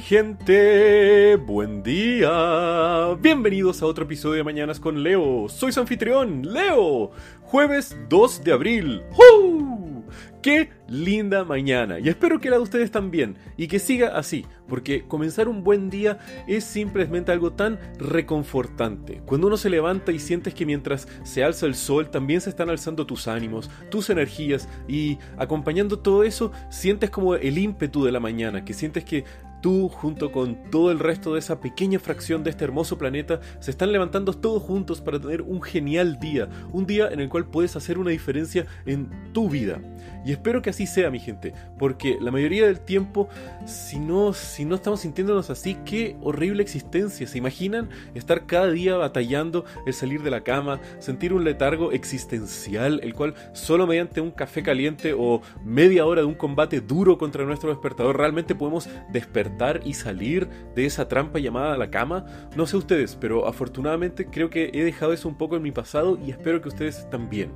gente? Buen día. Bienvenidos a otro episodio de Mañanas con Leo. Soy su anfitrión, Leo. Jueves 2 de abril. ¡Uh! ¡Qué linda mañana! Y espero que la de ustedes también y que siga así, porque comenzar un buen día es simplemente algo tan reconfortante. Cuando uno se levanta y sientes que mientras se alza el sol también se están alzando tus ánimos, tus energías y acompañando todo eso sientes como el ímpetu de la mañana, que sientes que Tú, junto con todo el resto de esa pequeña fracción de este hermoso planeta, se están levantando todos juntos para tener un genial día, un día en el cual puedes hacer una diferencia en tu vida. Y espero que así sea, mi gente, porque la mayoría del tiempo, si no, si no estamos sintiéndonos así, qué horrible existencia. ¿Se imaginan estar cada día batallando el salir de la cama, sentir un letargo existencial, el cual solo mediante un café caliente o media hora de un combate duro contra nuestro despertador realmente podemos despertar? y salir de esa trampa llamada la cama. No sé ustedes, pero afortunadamente creo que he dejado eso un poco en mi pasado y espero que ustedes también.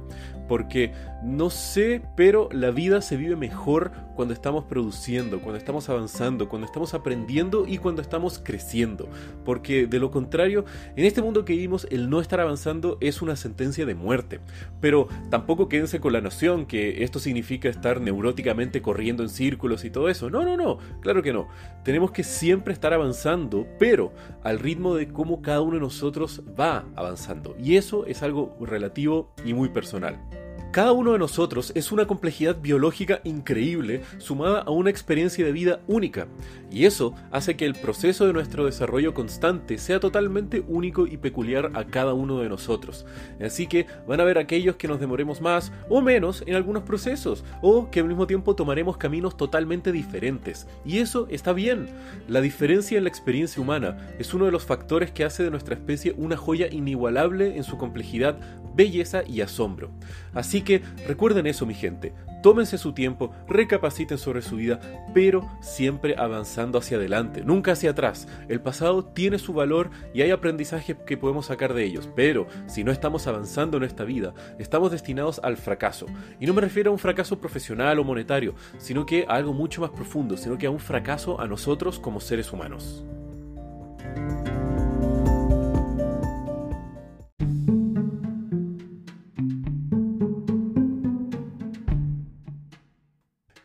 Porque no sé, pero la vida se vive mejor cuando estamos produciendo, cuando estamos avanzando, cuando estamos aprendiendo y cuando estamos creciendo. Porque de lo contrario, en este mundo que vivimos, el no estar avanzando es una sentencia de muerte. Pero tampoco quédense con la noción que esto significa estar neuróticamente corriendo en círculos y todo eso. No, no, no, claro que no. Tenemos que siempre estar avanzando, pero al ritmo de cómo cada uno de nosotros va avanzando. Y eso es algo relativo y muy personal. Cada uno de nosotros es una complejidad biológica increíble sumada a una experiencia de vida única, y eso hace que el proceso de nuestro desarrollo constante sea totalmente único y peculiar a cada uno de nosotros. Así que van a haber aquellos que nos demoremos más o menos en algunos procesos, o que al mismo tiempo tomaremos caminos totalmente diferentes, y eso está bien. La diferencia en la experiencia humana es uno de los factores que hace de nuestra especie una joya inigualable en su complejidad, belleza y asombro. Así que recuerden eso, mi gente. Tómense su tiempo, recapaciten sobre su vida, pero siempre avanzando hacia adelante, nunca hacia atrás. El pasado tiene su valor y hay aprendizaje que podemos sacar de ellos, pero si no estamos avanzando en esta vida, estamos destinados al fracaso. Y no me refiero a un fracaso profesional o monetario, sino que a algo mucho más profundo, sino que a un fracaso a nosotros como seres humanos.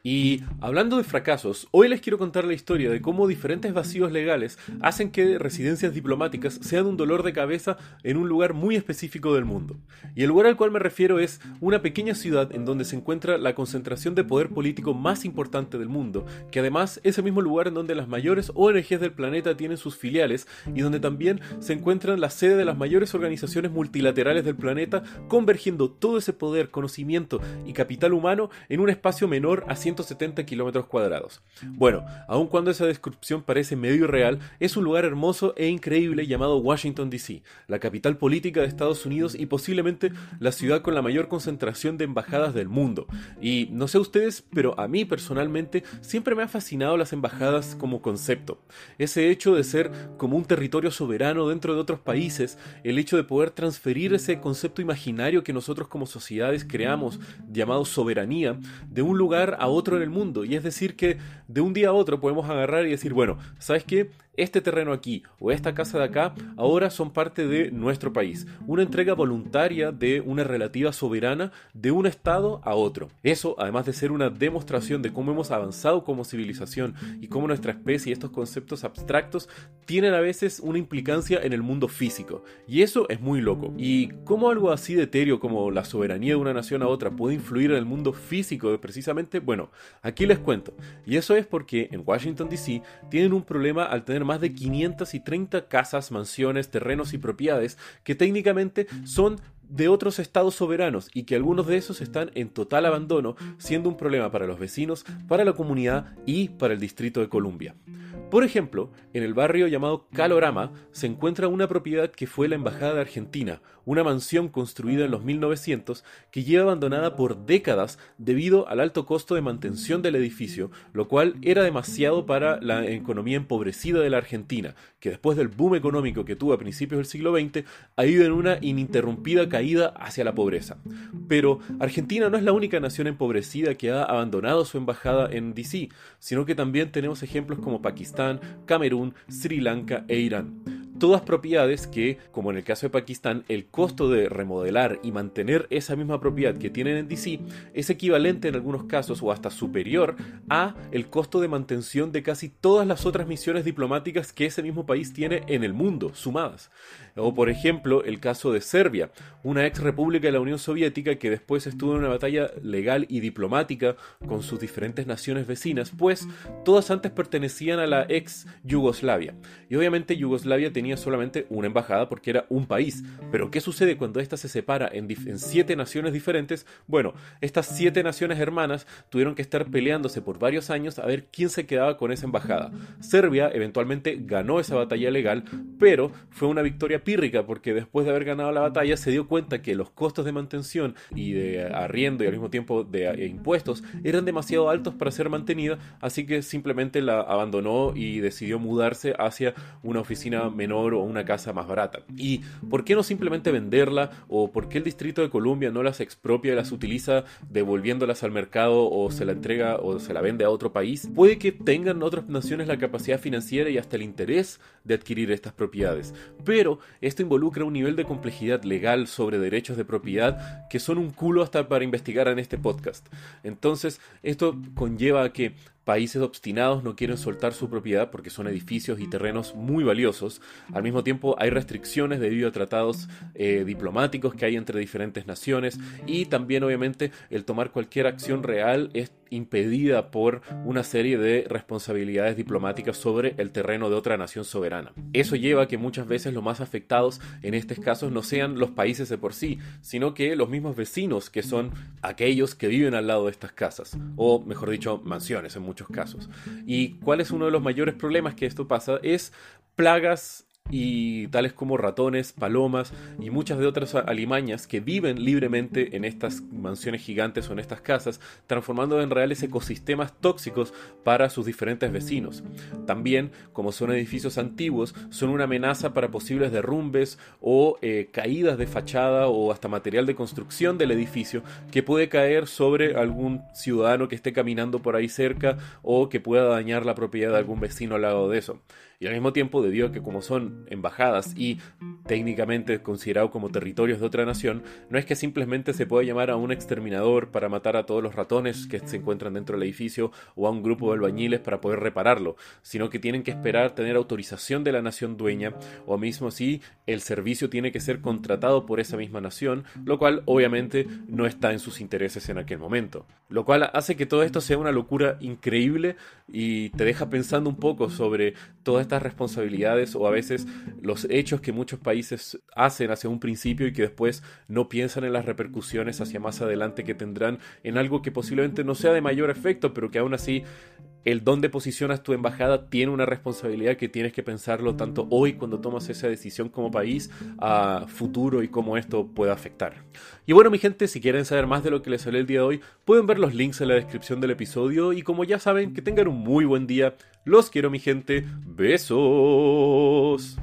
Y hablando de fracasos, hoy les quiero contar la historia de cómo diferentes vacíos legales hacen que residencias diplomáticas sean un dolor de cabeza en un lugar muy específico del mundo. Y el lugar al cual me refiero es una pequeña ciudad en donde se encuentra la concentración de poder político más importante del mundo, que además es el mismo lugar en donde las mayores ONGs del planeta tienen sus filiales y donde también se encuentran la sede de las mayores organizaciones multilaterales del planeta, convergiendo todo ese poder, conocimiento y capital humano en un espacio menor a 100 170 kilómetros cuadrados. Bueno, aun cuando esa descripción parece medio irreal, es un lugar hermoso e increíble llamado Washington DC, la capital política de Estados Unidos y posiblemente la ciudad con la mayor concentración de embajadas del mundo. Y no sé ustedes, pero a mí personalmente siempre me han fascinado las embajadas como concepto. Ese hecho de ser como un territorio soberano dentro de otros países, el hecho de poder transferir ese concepto imaginario que nosotros como sociedades creamos, llamado soberanía, de un lugar a otro en el mundo. Y es decir que de un día a otro podemos agarrar y decir, bueno, ¿sabes qué? este terreno aquí o esta casa de acá ahora son parte de nuestro país. Una entrega voluntaria de una relativa soberana de un estado a otro. Eso, además de ser una demostración de cómo hemos avanzado como civilización y cómo nuestra especie y estos conceptos abstractos tienen a veces una implicancia en el mundo físico. Y eso es muy loco. Y cómo algo así de etéreo como la soberanía de una nación a otra puede influir en el mundo físico precisamente, bueno, aquí les cuento. Y eso es porque en Washington DC tienen un problema al tener más de 530 casas, mansiones, terrenos y propiedades que técnicamente son de otros estados soberanos y que algunos de esos están en total abandono, siendo un problema para los vecinos, para la comunidad y para el Distrito de Columbia. Por ejemplo, en el barrio llamado Calorama se encuentra una propiedad que fue la Embajada de Argentina, una mansión construida en los 1900 que lleva abandonada por décadas debido al alto costo de mantención del edificio, lo cual era demasiado para la economía empobrecida de la Argentina, que después del boom económico que tuvo a principios del siglo XX ha ido en una ininterrumpida caída hacia la pobreza. Pero Argentina no es la única nación empobrecida que ha abandonado su embajada en DC, sino que también tenemos ejemplos como Pakistán, Camerún, Sri Lanka e Irán todas propiedades que, como en el caso de Pakistán, el costo de remodelar y mantener esa misma propiedad que tienen en DC es equivalente en algunos casos o hasta superior a el costo de mantención de casi todas las otras misiones diplomáticas que ese mismo país tiene en el mundo, sumadas. O por ejemplo, el caso de Serbia, una ex república de la Unión Soviética que después estuvo en una batalla legal y diplomática con sus diferentes naciones vecinas, pues todas antes pertenecían a la ex Yugoslavia. Y obviamente Yugoslavia tenía solamente una embajada porque era un país. Pero ¿qué sucede cuando ésta se separa en, en siete naciones diferentes? Bueno, estas siete naciones hermanas tuvieron que estar peleándose por varios años a ver quién se quedaba con esa embajada. Serbia eventualmente ganó esa batalla legal, pero fue una victoria pírrica porque después de haber ganado la batalla se dio cuenta que los costos de mantención y de arriendo y al mismo tiempo de eh, impuestos eran demasiado altos para ser mantenida, así que simplemente la abandonó y decidió mudarse hacia una oficina menor o una casa más barata. ¿Y por qué no simplemente venderla o por qué el Distrito de Columbia no las expropia y las utiliza devolviéndolas al mercado o se la entrega o se la vende a otro país? Puede que tengan otras naciones la capacidad financiera y hasta el interés de adquirir estas propiedades, pero esto involucra un nivel de complejidad legal sobre derechos de propiedad que son un culo hasta para investigar en este podcast. Entonces, esto conlleva a que países obstinados no quieren soltar su propiedad porque son edificios y terrenos muy valiosos. Al mismo tiempo hay restricciones debido a tratados eh, diplomáticos que hay entre diferentes naciones y también obviamente el tomar cualquier acción real es impedida por una serie de responsabilidades diplomáticas sobre el terreno de otra nación soberana. Eso lleva a que muchas veces los más afectados en estos casos no sean los países de por sí, sino que los mismos vecinos que son aquellos que viven al lado de estas casas, o mejor dicho, mansiones muchos casos. ¿Y cuál es uno de los mayores problemas que esto pasa? Es plagas y tales como ratones, palomas y muchas de otras alimañas que viven libremente en estas mansiones gigantes o en estas casas, transformando en reales ecosistemas tóxicos para sus diferentes vecinos. También, como son edificios antiguos, son una amenaza para posibles derrumbes o eh, caídas de fachada o hasta material de construcción del edificio que puede caer sobre algún ciudadano que esté caminando por ahí cerca o que pueda dañar la propiedad de algún vecino al lado de eso y al mismo tiempo, debido a que como son embajadas y técnicamente considerados como territorios de otra nación, no es que simplemente se pueda llamar a un exterminador para matar a todos los ratones que se encuentran dentro del edificio o a un grupo de albañiles para poder repararlo, sino que tienen que esperar tener autorización de la nación dueña o mismo si el servicio tiene que ser contratado por esa misma nación, lo cual obviamente no está en sus intereses en aquel momento. Lo cual hace que todo esto sea una locura increíble y te deja pensando un poco sobre todas estas responsabilidades o a veces los hechos que muchos países hacen hacia un principio y que después no piensan en las repercusiones hacia más adelante que tendrán en algo que posiblemente no sea de mayor efecto, pero que aún así el dónde posicionas tu embajada tiene una responsabilidad que tienes que pensarlo tanto hoy cuando tomas esa decisión como país a futuro y cómo esto puede afectar. Y bueno mi gente, si quieren saber más de lo que les salió el día de hoy, pueden ver los links en la descripción del episodio y como ya saben, que tengan un muy buen día. Los quiero mi gente. Besos.